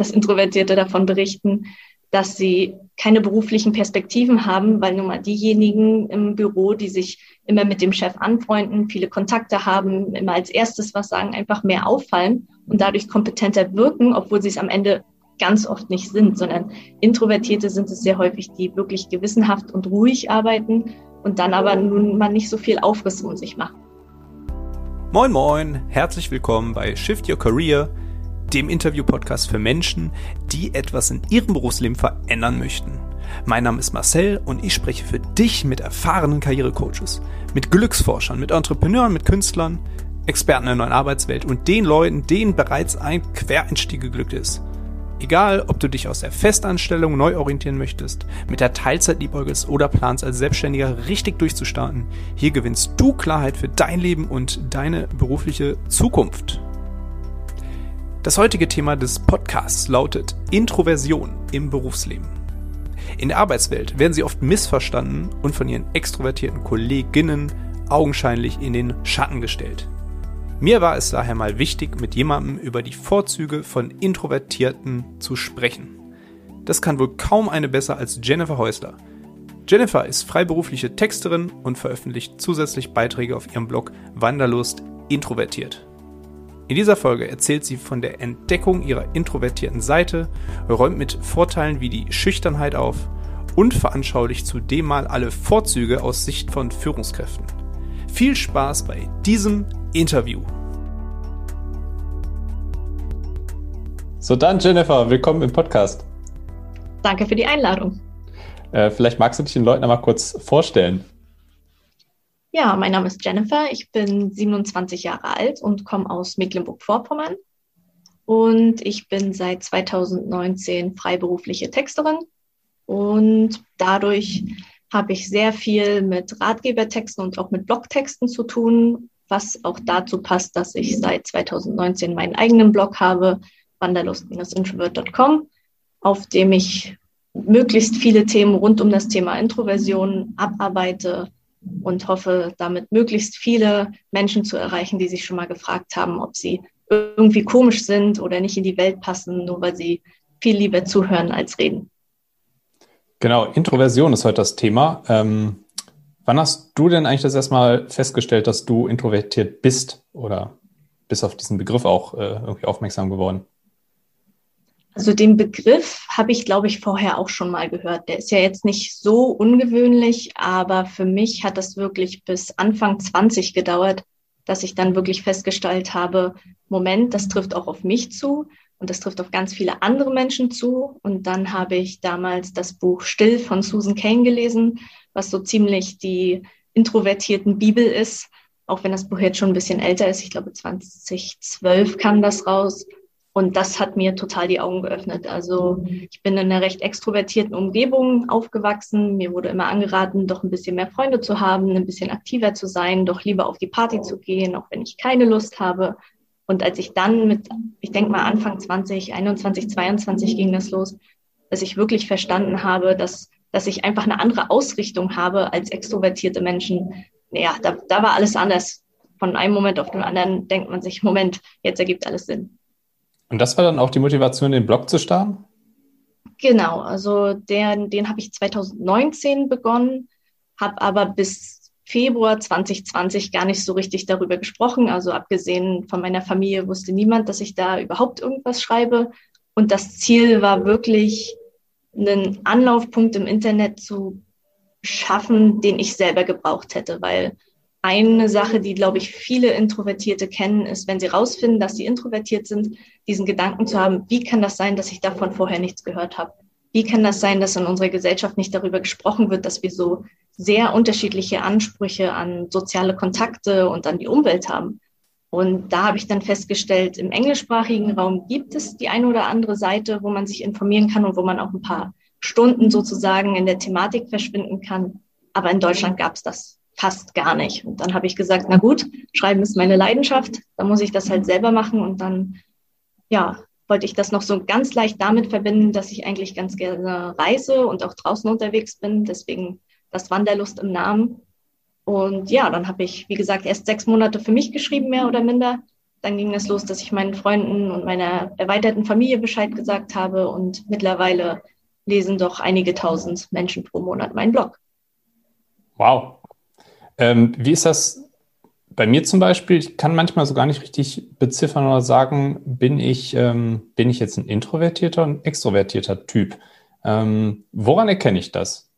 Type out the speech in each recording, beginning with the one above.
dass Introvertierte davon berichten, dass sie keine beruflichen Perspektiven haben, weil nun mal diejenigen im Büro, die sich immer mit dem Chef anfreunden, viele Kontakte haben, immer als erstes was sagen, einfach mehr auffallen und dadurch kompetenter wirken, obwohl sie es am Ende ganz oft nicht sind, sondern Introvertierte sind es sehr häufig, die wirklich gewissenhaft und ruhig arbeiten und dann aber nun mal nicht so viel Aufriss um sich machen. Moin moin, herzlich willkommen bei Shift Your Career, dem Interview-Podcast für Menschen, die etwas in ihrem Berufsleben verändern möchten. Mein Name ist Marcel und ich spreche für dich mit erfahrenen Karrierecoaches, mit Glücksforschern, mit Entrepreneuren, mit Künstlern, Experten der neuen Arbeitswelt und den Leuten, denen bereits ein Quereinstieg geglückt ist. Egal, ob du dich aus der Festanstellung neu orientieren möchtest, mit der Teilzeit liebäugelst oder planst als Selbstständiger richtig durchzustarten, hier gewinnst du Klarheit für dein Leben und deine berufliche Zukunft. Das heutige Thema des Podcasts lautet Introversion im Berufsleben. In der Arbeitswelt werden sie oft missverstanden und von ihren extrovertierten Kolleginnen augenscheinlich in den Schatten gestellt. Mir war es daher mal wichtig, mit jemandem über die Vorzüge von Introvertierten zu sprechen. Das kann wohl kaum eine besser als Jennifer Häusler. Jennifer ist freiberufliche Texterin und veröffentlicht zusätzlich Beiträge auf ihrem Blog Wanderlust Introvertiert. In dieser Folge erzählt sie von der Entdeckung ihrer introvertierten Seite, räumt mit Vorteilen wie die Schüchternheit auf und veranschaulicht zudem mal alle Vorzüge aus Sicht von Führungskräften. Viel Spaß bei diesem Interview. So dann, Jennifer, willkommen im Podcast. Danke für die Einladung. Äh, vielleicht magst du dich den Leuten einmal kurz vorstellen. Ja, mein Name ist Jennifer. Ich bin 27 Jahre alt und komme aus Mecklenburg-Vorpommern. Und ich bin seit 2019 freiberufliche Texterin. Und dadurch habe ich sehr viel mit Ratgebertexten und auch mit Blogtexten zu tun, was auch dazu passt, dass ich seit 2019 meinen eigenen Blog habe, wanderlust-introvert.com, auf dem ich möglichst viele Themen rund um das Thema Introversion abarbeite und hoffe, damit möglichst viele Menschen zu erreichen, die sich schon mal gefragt haben, ob sie irgendwie komisch sind oder nicht in die Welt passen, nur weil sie viel lieber zuhören als reden. Genau, Introversion ist heute das Thema. Ähm, wann hast du denn eigentlich das erstmal festgestellt, dass du introvertiert bist oder bist auf diesen Begriff auch äh, irgendwie aufmerksam geworden? Also den Begriff habe ich, glaube ich, vorher auch schon mal gehört. Der ist ja jetzt nicht so ungewöhnlich, aber für mich hat das wirklich bis Anfang 20 gedauert, dass ich dann wirklich festgestellt habe, Moment, das trifft auch auf mich zu und das trifft auf ganz viele andere Menschen zu. Und dann habe ich damals das Buch Still von Susan Kane gelesen, was so ziemlich die introvertierten Bibel ist, auch wenn das Buch jetzt schon ein bisschen älter ist. Ich glaube, 2012 kam das raus. Und das hat mir total die Augen geöffnet. Also ich bin in einer recht extrovertierten Umgebung aufgewachsen. Mir wurde immer angeraten, doch ein bisschen mehr Freunde zu haben, ein bisschen aktiver zu sein, doch lieber auf die Party zu gehen, auch wenn ich keine Lust habe. Und als ich dann mit, ich denke mal Anfang 20, 21, 22 ging das los, dass ich wirklich verstanden habe, dass, dass ich einfach eine andere Ausrichtung habe als extrovertierte Menschen. Ja, da, da war alles anders. Von einem Moment auf den anderen denkt man sich, Moment, jetzt ergibt alles Sinn. Und das war dann auch die Motivation, den Blog zu starten? Genau, also der, den habe ich 2019 begonnen, habe aber bis Februar 2020 gar nicht so richtig darüber gesprochen. Also abgesehen von meiner Familie wusste niemand, dass ich da überhaupt irgendwas schreibe. Und das Ziel war wirklich, einen Anlaufpunkt im Internet zu schaffen, den ich selber gebraucht hätte, weil eine Sache, die, glaube ich, viele Introvertierte kennen, ist, wenn sie rausfinden, dass sie introvertiert sind, diesen Gedanken zu haben, wie kann das sein, dass ich davon vorher nichts gehört habe? Wie kann das sein, dass in unserer Gesellschaft nicht darüber gesprochen wird, dass wir so sehr unterschiedliche Ansprüche an soziale Kontakte und an die Umwelt haben? Und da habe ich dann festgestellt, im englischsprachigen Raum gibt es die eine oder andere Seite, wo man sich informieren kann und wo man auch ein paar Stunden sozusagen in der Thematik verschwinden kann. Aber in Deutschland gab es das fast gar nicht. Und dann habe ich gesagt, na gut, Schreiben ist meine Leidenschaft, dann muss ich das halt selber machen. Und dann, ja, wollte ich das noch so ganz leicht damit verbinden, dass ich eigentlich ganz gerne reise und auch draußen unterwegs bin. Deswegen das Wanderlust im Namen. Und ja, dann habe ich, wie gesagt, erst sechs Monate für mich geschrieben, mehr oder minder. Dann ging es los, dass ich meinen Freunden und meiner erweiterten Familie Bescheid gesagt habe und mittlerweile lesen doch einige tausend Menschen pro Monat meinen Blog. Wow. Ähm, wie ist das bei mir zum Beispiel? Ich kann manchmal so gar nicht richtig beziffern oder sagen, bin ich, ähm, bin ich jetzt ein introvertierter und extrovertierter Typ? Ähm, woran erkenne ich das?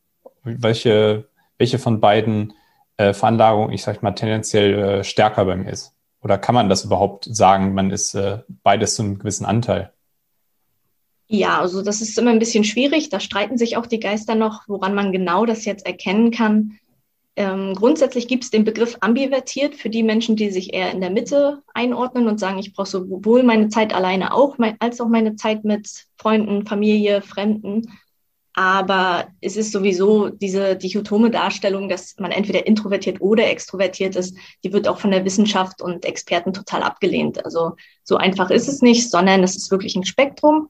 Welche, welche von beiden äh, Veranlagungen, ich sag mal, tendenziell äh, stärker bei mir ist? Oder kann man das überhaupt sagen, man ist äh, beides zu einem gewissen Anteil? Ja, also das ist immer ein bisschen schwierig. Da streiten sich auch die Geister noch, woran man genau das jetzt erkennen kann. Ähm, grundsätzlich gibt es den Begriff ambivertiert für die Menschen, die sich eher in der Mitte einordnen und sagen, ich brauche sowohl meine Zeit alleine auch, als auch meine Zeit mit Freunden, Familie, Fremden. Aber es ist sowieso diese dichotome Darstellung, dass man entweder introvertiert oder extrovertiert ist, die wird auch von der Wissenschaft und Experten total abgelehnt. Also so einfach ist es nicht, sondern es ist wirklich ein Spektrum.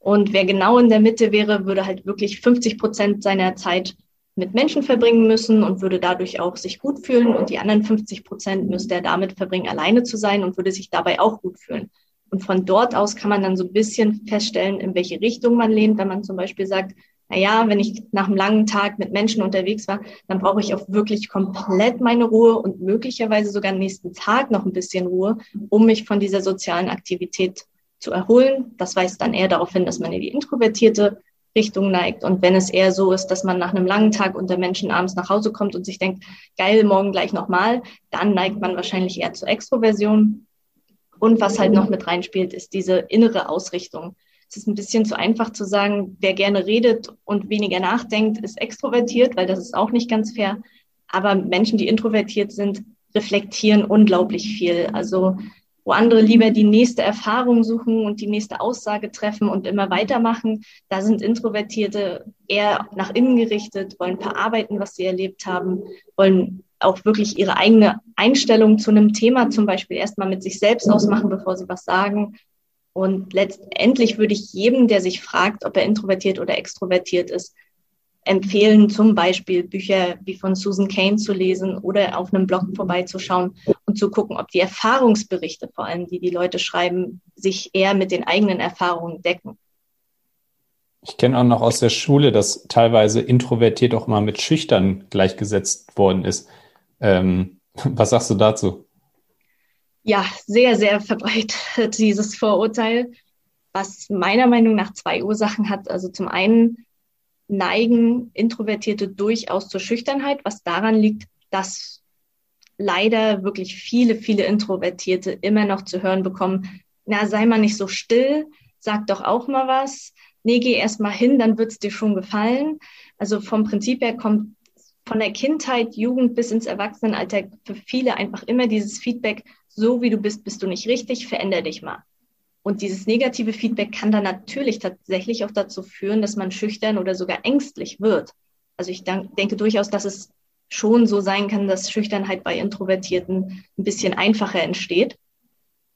Und wer genau in der Mitte wäre, würde halt wirklich 50 Prozent seiner Zeit mit Menschen verbringen müssen und würde dadurch auch sich gut fühlen. Und die anderen 50 Prozent müsste er damit verbringen, alleine zu sein und würde sich dabei auch gut fühlen. Und von dort aus kann man dann so ein bisschen feststellen, in welche Richtung man lehnt, wenn man zum Beispiel sagt, na ja, wenn ich nach einem langen Tag mit Menschen unterwegs war, dann brauche ich auch wirklich komplett meine Ruhe und möglicherweise sogar nächsten Tag noch ein bisschen Ruhe, um mich von dieser sozialen Aktivität zu erholen. Das weist dann eher darauf hin, dass man in die introvertierte Richtung neigt. Und wenn es eher so ist, dass man nach einem langen Tag unter Menschen abends nach Hause kommt und sich denkt, geil, morgen gleich nochmal, dann neigt man wahrscheinlich eher zur Extroversion. Und was halt noch mit reinspielt, ist diese innere Ausrichtung. Es ist ein bisschen zu einfach zu sagen, wer gerne redet und weniger nachdenkt, ist extrovertiert, weil das ist auch nicht ganz fair. Aber Menschen, die introvertiert sind, reflektieren unglaublich viel. Also wo andere lieber die nächste Erfahrung suchen und die nächste Aussage treffen und immer weitermachen. Da sind Introvertierte eher nach innen gerichtet, wollen verarbeiten, was sie erlebt haben, wollen auch wirklich ihre eigene Einstellung zu einem Thema zum Beispiel erstmal mit sich selbst ausmachen, bevor sie was sagen. Und letztendlich würde ich jedem, der sich fragt, ob er introvertiert oder extrovertiert ist, empfehlen, zum Beispiel Bücher wie von Susan Kane zu lesen oder auf einem Blog vorbeizuschauen und zu gucken, ob die Erfahrungsberichte, vor allem die die Leute schreiben, sich eher mit den eigenen Erfahrungen decken. Ich kenne auch noch aus der Schule, dass teilweise introvertiert auch mal mit schüchtern gleichgesetzt worden ist. Ähm, was sagst du dazu? Ja, sehr, sehr verbreitet dieses Vorurteil, was meiner Meinung nach zwei Ursachen hat. Also zum einen neigen Introvertierte durchaus zur Schüchternheit, was daran liegt, dass leider wirklich viele, viele Introvertierte immer noch zu hören bekommen, na, sei mal nicht so still, sag doch auch mal was, nee, geh erst mal hin, dann wird's dir schon gefallen. Also vom Prinzip her kommt von der Kindheit, Jugend bis ins Erwachsenenalter für viele einfach immer dieses Feedback, so wie du bist, bist du nicht richtig, veränder dich mal. Und dieses negative Feedback kann dann natürlich tatsächlich auch dazu führen, dass man schüchtern oder sogar ängstlich wird. Also ich denke durchaus, dass es schon so sein kann, dass Schüchternheit bei Introvertierten ein bisschen einfacher entsteht.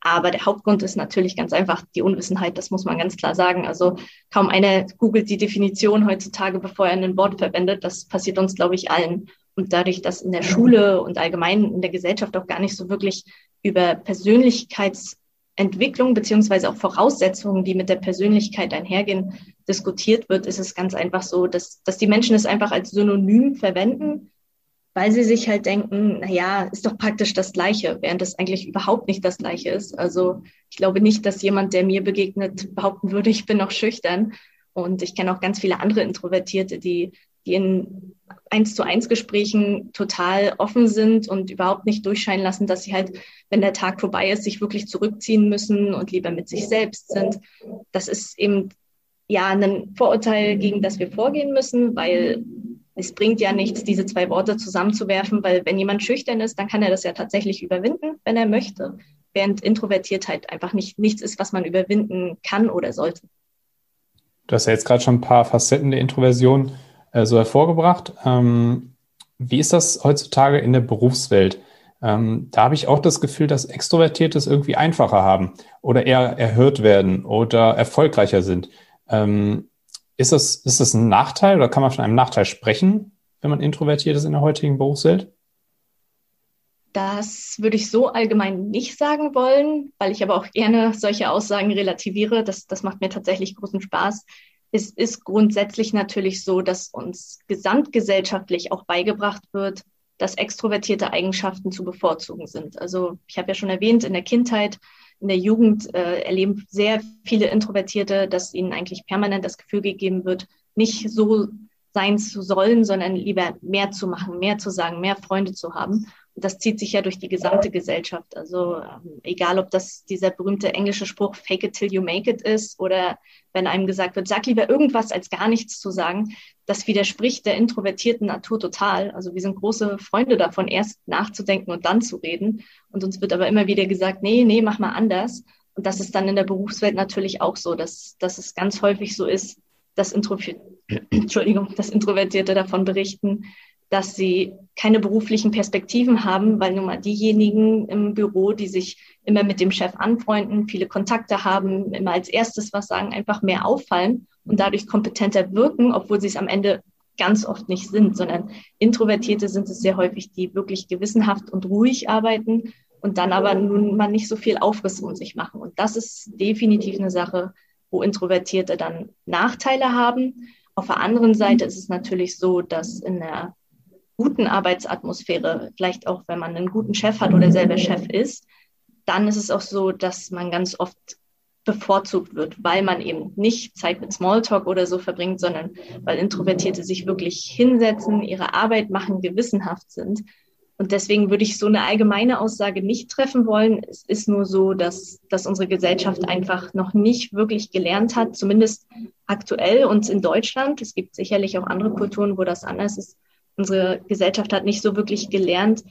Aber der Hauptgrund ist natürlich ganz einfach die Unwissenheit, das muss man ganz klar sagen. Also kaum einer googelt die Definition heutzutage, bevor er ein Wort verwendet. Das passiert uns, glaube ich, allen. Und dadurch, dass in der Schule und allgemein in der Gesellschaft auch gar nicht so wirklich über Persönlichkeits Entwicklung beziehungsweise auch Voraussetzungen, die mit der Persönlichkeit einhergehen, diskutiert wird, ist es ganz einfach so, dass, dass die Menschen es einfach als Synonym verwenden, weil sie sich halt denken, na ja, ist doch praktisch das Gleiche, während es eigentlich überhaupt nicht das Gleiche ist. Also ich glaube nicht, dass jemand, der mir begegnet, behaupten würde, ich bin noch schüchtern. Und ich kenne auch ganz viele andere Introvertierte, die, die in eins zu eins Gesprächen total offen sind und überhaupt nicht durchscheinen lassen, dass sie halt, wenn der Tag vorbei ist, sich wirklich zurückziehen müssen und lieber mit sich selbst sind. Das ist eben ja ein Vorurteil, gegen das wir vorgehen müssen, weil es bringt ja nichts, diese zwei Worte zusammenzuwerfen, weil wenn jemand schüchtern ist, dann kann er das ja tatsächlich überwinden, wenn er möchte, während Introvertiertheit einfach nicht nichts ist, was man überwinden kann oder sollte. Du hast ja jetzt gerade schon ein paar Facetten der Introversion äh, so hervorgebracht. Ähm, wie ist das heutzutage in der Berufswelt? Ähm, da habe ich auch das Gefühl, dass Extrovertierte es irgendwie einfacher haben oder eher erhört werden oder erfolgreicher sind. Ähm, ist, das, ist das ein Nachteil oder kann man von einem Nachteil sprechen, wenn man introvertiert ist in der heutigen Berufswelt? Das würde ich so allgemein nicht sagen wollen, weil ich aber auch gerne solche Aussagen relativiere. Das, das macht mir tatsächlich großen Spaß. Es ist grundsätzlich natürlich so, dass uns gesamtgesellschaftlich auch beigebracht wird, dass extrovertierte Eigenschaften zu bevorzugen sind. Also ich habe ja schon erwähnt, in der Kindheit, in der Jugend äh, erleben sehr viele Introvertierte, dass ihnen eigentlich permanent das Gefühl gegeben wird, nicht so sein zu sollen, sondern lieber mehr zu machen, mehr zu sagen, mehr Freunde zu haben das zieht sich ja durch die gesamte Gesellschaft. Also ähm, egal, ob das dieser berühmte englische Spruch Fake it till you make it ist oder wenn einem gesagt wird, sag lieber irgendwas als gar nichts zu sagen, das widerspricht der introvertierten Natur total. Also wir sind große Freunde davon, erst nachzudenken und dann zu reden. Und uns wird aber immer wieder gesagt, nee, nee, mach mal anders. Und das ist dann in der Berufswelt natürlich auch so, dass, dass es ganz häufig so ist, dass, Intro Entschuldigung, dass Introvertierte davon berichten, dass sie keine beruflichen Perspektiven haben, weil nun mal diejenigen im Büro, die sich immer mit dem Chef anfreunden, viele Kontakte haben, immer als erstes was sagen, einfach mehr auffallen und dadurch kompetenter wirken, obwohl sie es am Ende ganz oft nicht sind, sondern Introvertierte sind es sehr häufig, die wirklich gewissenhaft und ruhig arbeiten und dann aber nun mal nicht so viel Aufriss um sich machen. Und das ist definitiv eine Sache, wo Introvertierte dann Nachteile haben. Auf der anderen Seite ist es natürlich so, dass in der guten Arbeitsatmosphäre, vielleicht auch wenn man einen guten Chef hat oder selber Chef ist, dann ist es auch so, dass man ganz oft bevorzugt wird, weil man eben nicht Zeit mit Smalltalk oder so verbringt, sondern weil Introvertierte sich wirklich hinsetzen, ihre Arbeit machen, gewissenhaft sind. Und deswegen würde ich so eine allgemeine Aussage nicht treffen wollen. Es ist nur so, dass, dass unsere Gesellschaft einfach noch nicht wirklich gelernt hat, zumindest aktuell und in Deutschland. Es gibt sicherlich auch andere Kulturen, wo das anders ist, unsere Gesellschaft hat nicht so wirklich gelernt,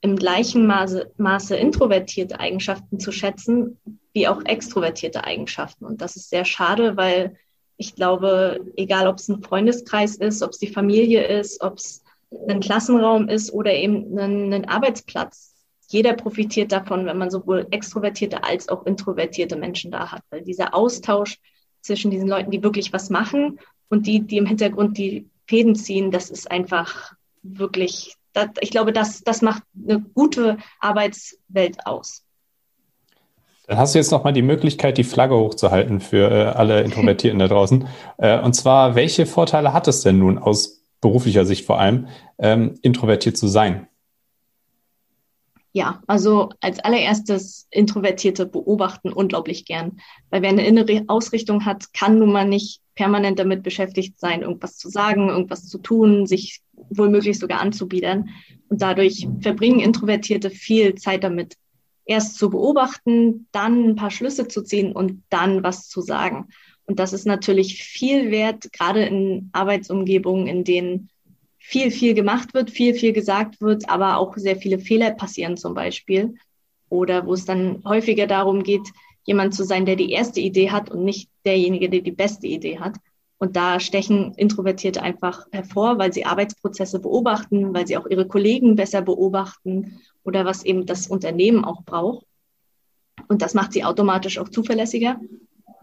im gleichen Maße, Maße introvertierte Eigenschaften zu schätzen, wie auch extrovertierte Eigenschaften. Und das ist sehr schade, weil ich glaube, egal ob es ein Freundeskreis ist, ob es die Familie ist, ob es ein Klassenraum ist oder eben ein, Arbeitsplatz, jeder profitiert davon, wenn man sowohl extrovertierte als auch introvertierte Menschen da hat, weil dieser Austausch zwischen diesen Leuten, die wirklich was machen und die, die im Hintergrund die Fäden ziehen, das ist einfach wirklich, das, ich glaube, das, das macht eine gute Arbeitswelt aus. Dann hast du jetzt nochmal die Möglichkeit, die Flagge hochzuhalten für äh, alle Introvertierten da draußen. Äh, und zwar, welche Vorteile hat es denn nun aus beruflicher Sicht vor allem, ähm, introvertiert zu sein? Ja, also als allererstes Introvertierte beobachten unglaublich gern. Weil wer eine innere Ausrichtung hat, kann nun mal nicht permanent damit beschäftigt sein, irgendwas zu sagen, irgendwas zu tun, sich womöglich sogar anzubiedern. Und dadurch verbringen Introvertierte viel Zeit damit, erst zu beobachten, dann ein paar Schlüsse zu ziehen und dann was zu sagen. Und das ist natürlich viel wert, gerade in Arbeitsumgebungen, in denen viel, viel gemacht wird, viel, viel gesagt wird, aber auch sehr viele Fehler passieren zum Beispiel. Oder wo es dann häufiger darum geht, jemand zu sein, der die erste Idee hat und nicht derjenige, der die beste Idee hat. Und da stechen Introvertierte einfach hervor, weil sie Arbeitsprozesse beobachten, weil sie auch ihre Kollegen besser beobachten oder was eben das Unternehmen auch braucht. Und das macht sie automatisch auch zuverlässiger,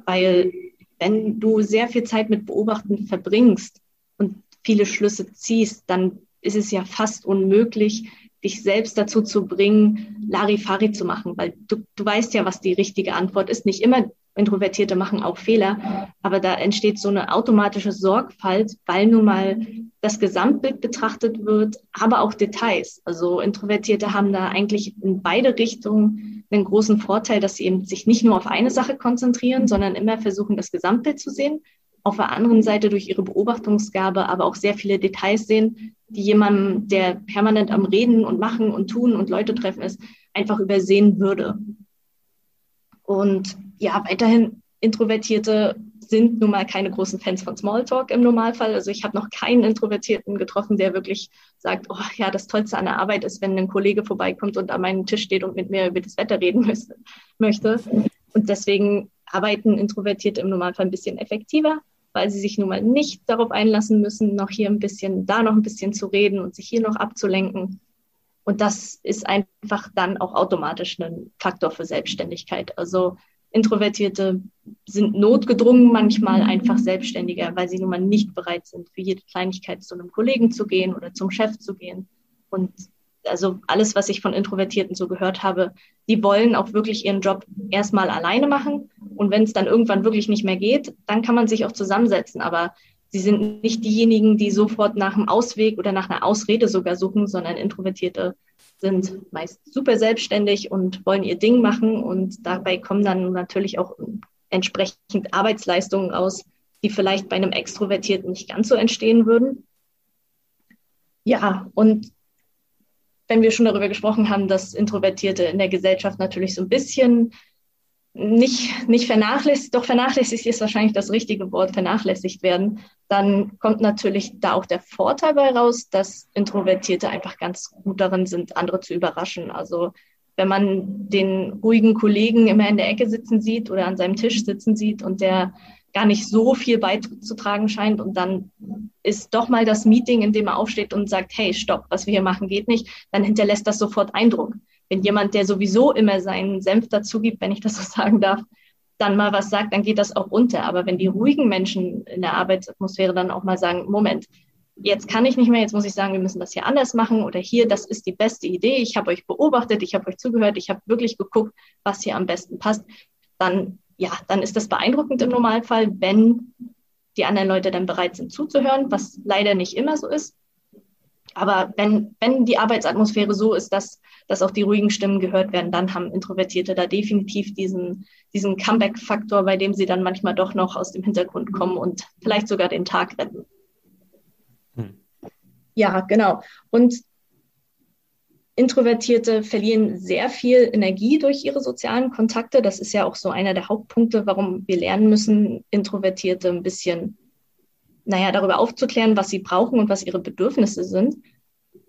weil wenn du sehr viel Zeit mit Beobachten verbringst und viele Schlüsse ziehst, dann ist es ja fast unmöglich, dich selbst dazu zu bringen, Larifari zu machen, weil du, du weißt ja, was die richtige Antwort ist. Nicht immer Introvertierte machen auch Fehler, aber da entsteht so eine automatische Sorgfalt, weil nun mal das Gesamtbild betrachtet wird, aber auch Details. Also Introvertierte haben da eigentlich in beide Richtungen einen großen Vorteil, dass sie eben sich nicht nur auf eine Sache konzentrieren, sondern immer versuchen, das Gesamtbild zu sehen auf der anderen Seite durch ihre Beobachtungsgabe aber auch sehr viele Details sehen, die jemandem, der permanent am Reden und Machen und Tun und Leute treffen ist, einfach übersehen würde. Und ja, weiterhin Introvertierte sind nun mal keine großen Fans von Smalltalk im Normalfall. Also ich habe noch keinen Introvertierten getroffen, der wirklich sagt, oh ja, das Tollste an der Arbeit ist, wenn ein Kollege vorbeikommt und an meinem Tisch steht und mit mir über das Wetter reden möchte. Und deswegen arbeiten Introvertierte im Normalfall ein bisschen effektiver weil sie sich nun mal nicht darauf einlassen müssen, noch hier ein bisschen, da noch ein bisschen zu reden und sich hier noch abzulenken. Und das ist einfach dann auch automatisch ein Faktor für Selbstständigkeit. Also Introvertierte sind notgedrungen manchmal einfach selbstständiger, weil sie nun mal nicht bereit sind, für jede Kleinigkeit zu einem Kollegen zu gehen oder zum Chef zu gehen. Und also alles, was ich von Introvertierten so gehört habe, die wollen auch wirklich ihren Job erstmal alleine machen. Und wenn es dann irgendwann wirklich nicht mehr geht, dann kann man sich auch zusammensetzen. Aber sie sind nicht diejenigen, die sofort nach einem Ausweg oder nach einer Ausrede sogar suchen, sondern Introvertierte sind meist super selbstständig und wollen ihr Ding machen. Und dabei kommen dann natürlich auch entsprechend Arbeitsleistungen raus, die vielleicht bei einem Extrovertierten nicht ganz so entstehen würden. Ja, und wenn wir schon darüber gesprochen haben, dass Introvertierte in der Gesellschaft natürlich so ein bisschen nicht, nicht vernachlässigt, doch vernachlässigt ist wahrscheinlich das richtige Wort, vernachlässigt werden, dann kommt natürlich da auch der Vorteil bei raus, dass Introvertierte einfach ganz gut darin sind, andere zu überraschen. Also wenn man den ruhigen Kollegen immer in der Ecke sitzen sieht oder an seinem Tisch sitzen sieht und der gar nicht so viel beizutragen scheint. Und dann ist doch mal das Meeting, in dem er aufsteht und sagt, hey, stopp, was wir hier machen, geht nicht, dann hinterlässt das sofort Eindruck. Wenn jemand, der sowieso immer seinen Senf dazu gibt, wenn ich das so sagen darf, dann mal was sagt, dann geht das auch unter. Aber wenn die ruhigen Menschen in der Arbeitsatmosphäre dann auch mal sagen, Moment, jetzt kann ich nicht mehr, jetzt muss ich sagen, wir müssen das hier anders machen oder hier, das ist die beste Idee, ich habe euch beobachtet, ich habe euch zugehört, ich habe wirklich geguckt, was hier am besten passt, dann ja, dann ist das beeindruckend im Normalfall, wenn die anderen Leute dann bereit sind zuzuhören, was leider nicht immer so ist. Aber wenn, wenn die Arbeitsatmosphäre so ist, dass, dass auch die ruhigen Stimmen gehört werden, dann haben Introvertierte da definitiv diesen, diesen Comeback-Faktor, bei dem sie dann manchmal doch noch aus dem Hintergrund kommen und vielleicht sogar den Tag retten. Hm. Ja, genau. Und Introvertierte verlieren sehr viel Energie durch ihre sozialen Kontakte. Das ist ja auch so einer der Hauptpunkte, warum wir lernen müssen, Introvertierte ein bisschen, naja, darüber aufzuklären, was sie brauchen und was ihre Bedürfnisse sind.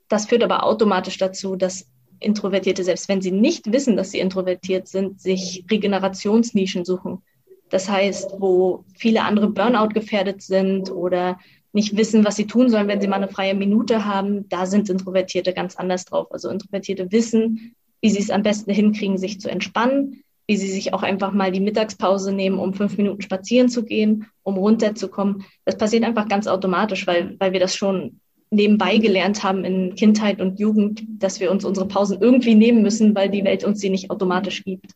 Das führt aber automatisch dazu, dass Introvertierte, selbst wenn sie nicht wissen, dass sie introvertiert sind, sich Regenerationsnischen suchen. Das heißt, wo viele andere Burnout gefährdet sind oder nicht wissen, was sie tun sollen, wenn sie mal eine freie Minute haben, da sind Introvertierte ganz anders drauf. Also Introvertierte wissen, wie sie es am besten hinkriegen, sich zu entspannen, wie sie sich auch einfach mal die Mittagspause nehmen, um fünf Minuten spazieren zu gehen, um runterzukommen. Das passiert einfach ganz automatisch, weil, weil wir das schon nebenbei gelernt haben in Kindheit und Jugend, dass wir uns unsere Pausen irgendwie nehmen müssen, weil die Welt uns sie nicht automatisch gibt.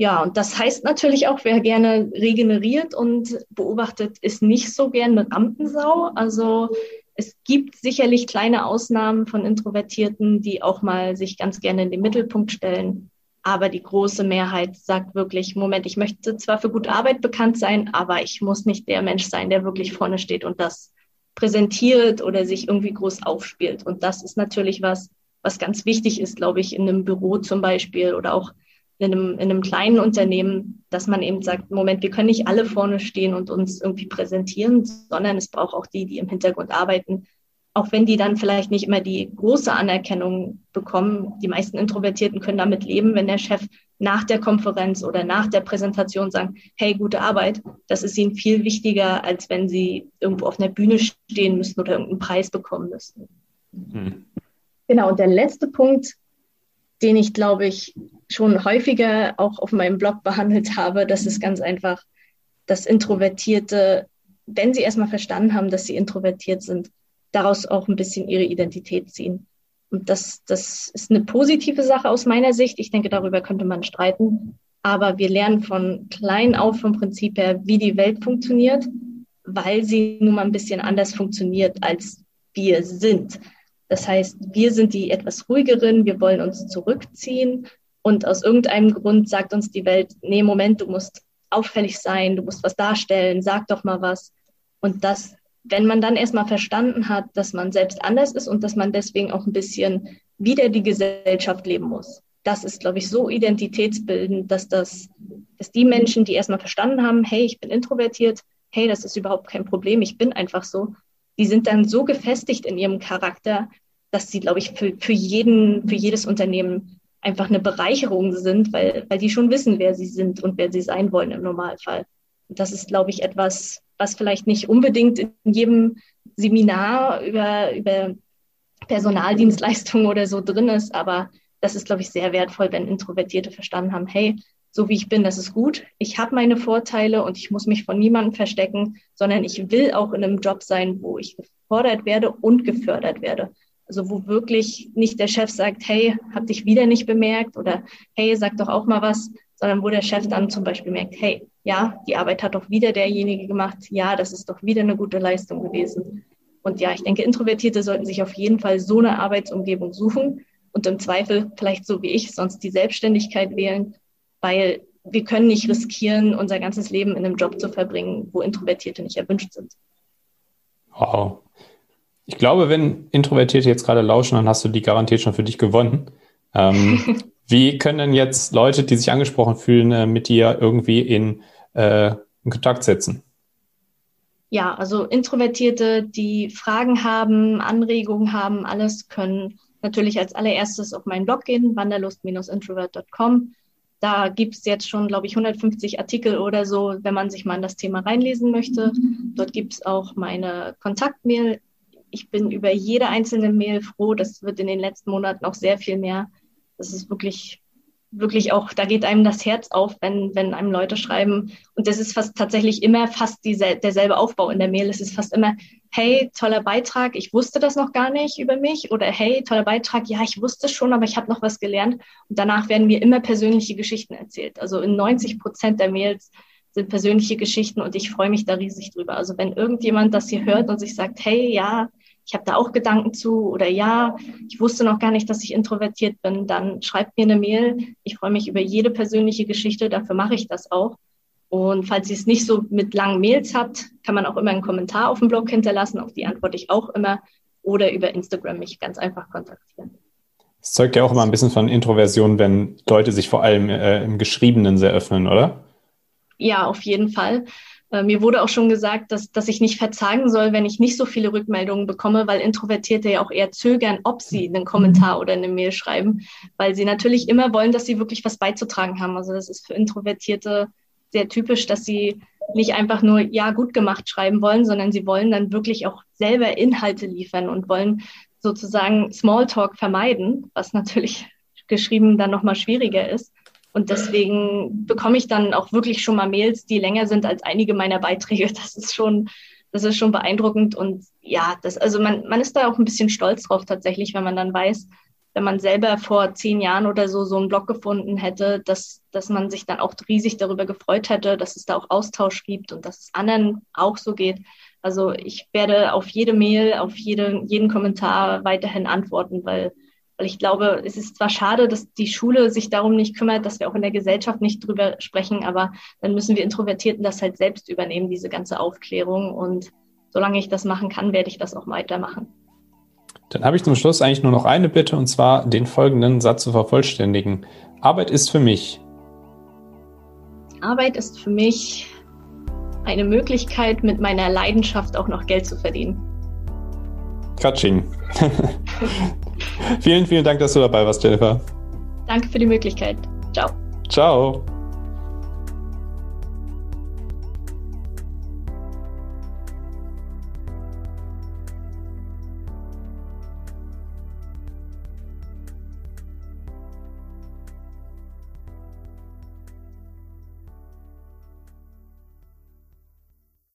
Ja, und das heißt natürlich auch, wer gerne regeneriert und beobachtet, ist nicht so gern eine Rampensau. Also es gibt sicherlich kleine Ausnahmen von Introvertierten, die auch mal sich ganz gerne in den Mittelpunkt stellen. Aber die große Mehrheit sagt wirklich, Moment, ich möchte zwar für gute Arbeit bekannt sein, aber ich muss nicht der Mensch sein, der wirklich vorne steht und das präsentiert oder sich irgendwie groß aufspielt. Und das ist natürlich was, was ganz wichtig ist, glaube ich, in einem Büro zum Beispiel oder auch in einem, in einem kleinen Unternehmen, dass man eben sagt, Moment, wir können nicht alle vorne stehen und uns irgendwie präsentieren, sondern es braucht auch die, die im Hintergrund arbeiten. Auch wenn die dann vielleicht nicht immer die große Anerkennung bekommen. Die meisten Introvertierten können damit leben, wenn der Chef nach der Konferenz oder nach der Präsentation sagt, hey, gute Arbeit. Das ist ihnen viel wichtiger, als wenn sie irgendwo auf einer Bühne stehen müssen oder irgendeinen Preis bekommen müssen. Mhm. Genau, und der letzte Punkt, den ich, glaube ich, schon häufiger auch auf meinem Blog behandelt habe. Das ist ganz einfach, dass Introvertierte, wenn sie erstmal verstanden haben, dass sie introvertiert sind, daraus auch ein bisschen ihre Identität ziehen. Und das, das ist eine positive Sache aus meiner Sicht. Ich denke, darüber könnte man streiten. Aber wir lernen von klein auf vom Prinzip her, wie die Welt funktioniert, weil sie nun mal ein bisschen anders funktioniert, als wir sind. Das heißt, wir sind die etwas ruhigeren, wir wollen uns zurückziehen und aus irgendeinem Grund sagt uns die Welt, nee, Moment, du musst auffällig sein, du musst was darstellen, sag doch mal was. Und das, wenn man dann erstmal verstanden hat, dass man selbst anders ist und dass man deswegen auch ein bisschen wieder die Gesellschaft leben muss. Das ist, glaube ich, so identitätsbildend, dass das, dass die Menschen, die erstmal verstanden haben, hey, ich bin introvertiert, hey, das ist überhaupt kein Problem, ich bin einfach so, die sind dann so gefestigt in ihrem Charakter, dass sie, glaube ich, für, für jeden, für jedes Unternehmen einfach eine Bereicherung sind, weil, weil die schon wissen, wer sie sind und wer sie sein wollen im Normalfall. Und das ist, glaube ich, etwas, was vielleicht nicht unbedingt in jedem Seminar über, über Personaldienstleistungen oder so drin ist, aber das ist, glaube ich, sehr wertvoll, wenn Introvertierte verstanden haben, hey, so wie ich bin, das ist gut. Ich habe meine Vorteile und ich muss mich von niemandem verstecken, sondern ich will auch in einem Job sein, wo ich gefordert werde und gefördert werde. Also wo wirklich nicht der Chef sagt, hey, hab dich wieder nicht bemerkt oder hey, sag doch auch mal was, sondern wo der Chef dann zum Beispiel merkt, hey, ja, die Arbeit hat doch wieder derjenige gemacht, ja, das ist doch wieder eine gute Leistung gewesen. Und ja, ich denke, Introvertierte sollten sich auf jeden Fall so eine Arbeitsumgebung suchen und im Zweifel vielleicht so wie ich sonst die Selbstständigkeit wählen, weil wir können nicht riskieren, unser ganzes Leben in einem Job zu verbringen, wo Introvertierte nicht erwünscht sind. Wow. Ich glaube, wenn Introvertierte jetzt gerade lauschen, dann hast du die garantiert schon für dich gewonnen. Ähm, wie können denn jetzt Leute, die sich angesprochen fühlen, äh, mit dir irgendwie in, äh, in Kontakt setzen? Ja, also Introvertierte, die Fragen haben, Anregungen haben, alles können natürlich als allererstes auf meinen Blog gehen, wanderlust-introvert.com. Da gibt es jetzt schon, glaube ich, 150 Artikel oder so, wenn man sich mal in das Thema reinlesen möchte. Dort gibt es auch meine Kontaktmail. Ich bin über jede einzelne Mail froh. Das wird in den letzten Monaten auch sehr viel mehr. Das ist wirklich wirklich auch, da geht einem das Herz auf, wenn, wenn einem Leute schreiben. Und das ist fast tatsächlich immer fast diesel, derselbe Aufbau in der Mail. Es ist fast immer, hey, toller Beitrag, ich wusste das noch gar nicht über mich. Oder hey, toller Beitrag, ja, ich wusste schon, aber ich habe noch was gelernt. Und danach werden mir immer persönliche Geschichten erzählt. Also in 90 Prozent der Mails sind persönliche Geschichten und ich freue mich da riesig drüber. Also wenn irgendjemand das hier hört und sich sagt, hey, ja, ich habe da auch Gedanken zu oder ja, ich wusste noch gar nicht, dass ich introvertiert bin, dann schreibt mir eine Mail. Ich freue mich über jede persönliche Geschichte, dafür mache ich das auch. Und falls ihr es nicht so mit langen Mails habt, kann man auch immer einen Kommentar auf dem Blog hinterlassen, auf die antworte ich auch immer oder über Instagram mich ganz einfach kontaktieren. Es zeugt ja auch immer ein bisschen von Introversion, wenn Leute sich vor allem äh, im Geschriebenen sehr öffnen, oder? Ja, auf jeden Fall. Äh, mir wurde auch schon gesagt, dass, dass ich nicht verzagen soll, wenn ich nicht so viele Rückmeldungen bekomme, weil Introvertierte ja auch eher zögern, ob sie einen Kommentar oder eine Mail schreiben, weil sie natürlich immer wollen, dass sie wirklich was beizutragen haben. Also das ist für Introvertierte sehr typisch, dass sie nicht einfach nur ja gut gemacht schreiben wollen, sondern sie wollen dann wirklich auch selber Inhalte liefern und wollen sozusagen Smalltalk vermeiden, was natürlich geschrieben dann nochmal schwieriger ist. Und deswegen bekomme ich dann auch wirklich schon mal Mails, die länger sind als einige meiner Beiträge. Das ist schon, das ist schon beeindruckend. Und ja, das, also man, man ist da auch ein bisschen stolz drauf tatsächlich, wenn man dann weiß, wenn man selber vor zehn Jahren oder so so einen Blog gefunden hätte, dass, dass man sich dann auch riesig darüber gefreut hätte, dass es da auch Austausch gibt und dass es anderen auch so geht. Also ich werde auf jede Mail, auf jede, jeden Kommentar weiterhin antworten, weil weil ich glaube, es ist zwar schade, dass die Schule sich darum nicht kümmert, dass wir auch in der Gesellschaft nicht drüber sprechen, aber dann müssen wir Introvertierten das halt selbst übernehmen, diese ganze Aufklärung. Und solange ich das machen kann, werde ich das auch weitermachen. Dann habe ich zum Schluss eigentlich nur noch eine Bitte, und zwar den folgenden Satz zu vervollständigen. Arbeit ist für mich. Arbeit ist für mich eine Möglichkeit, mit meiner Leidenschaft auch noch Geld zu verdienen. Katsching. vielen, vielen Dank, dass du dabei warst, Jennifer. Danke für die Möglichkeit. Ciao. Ciao.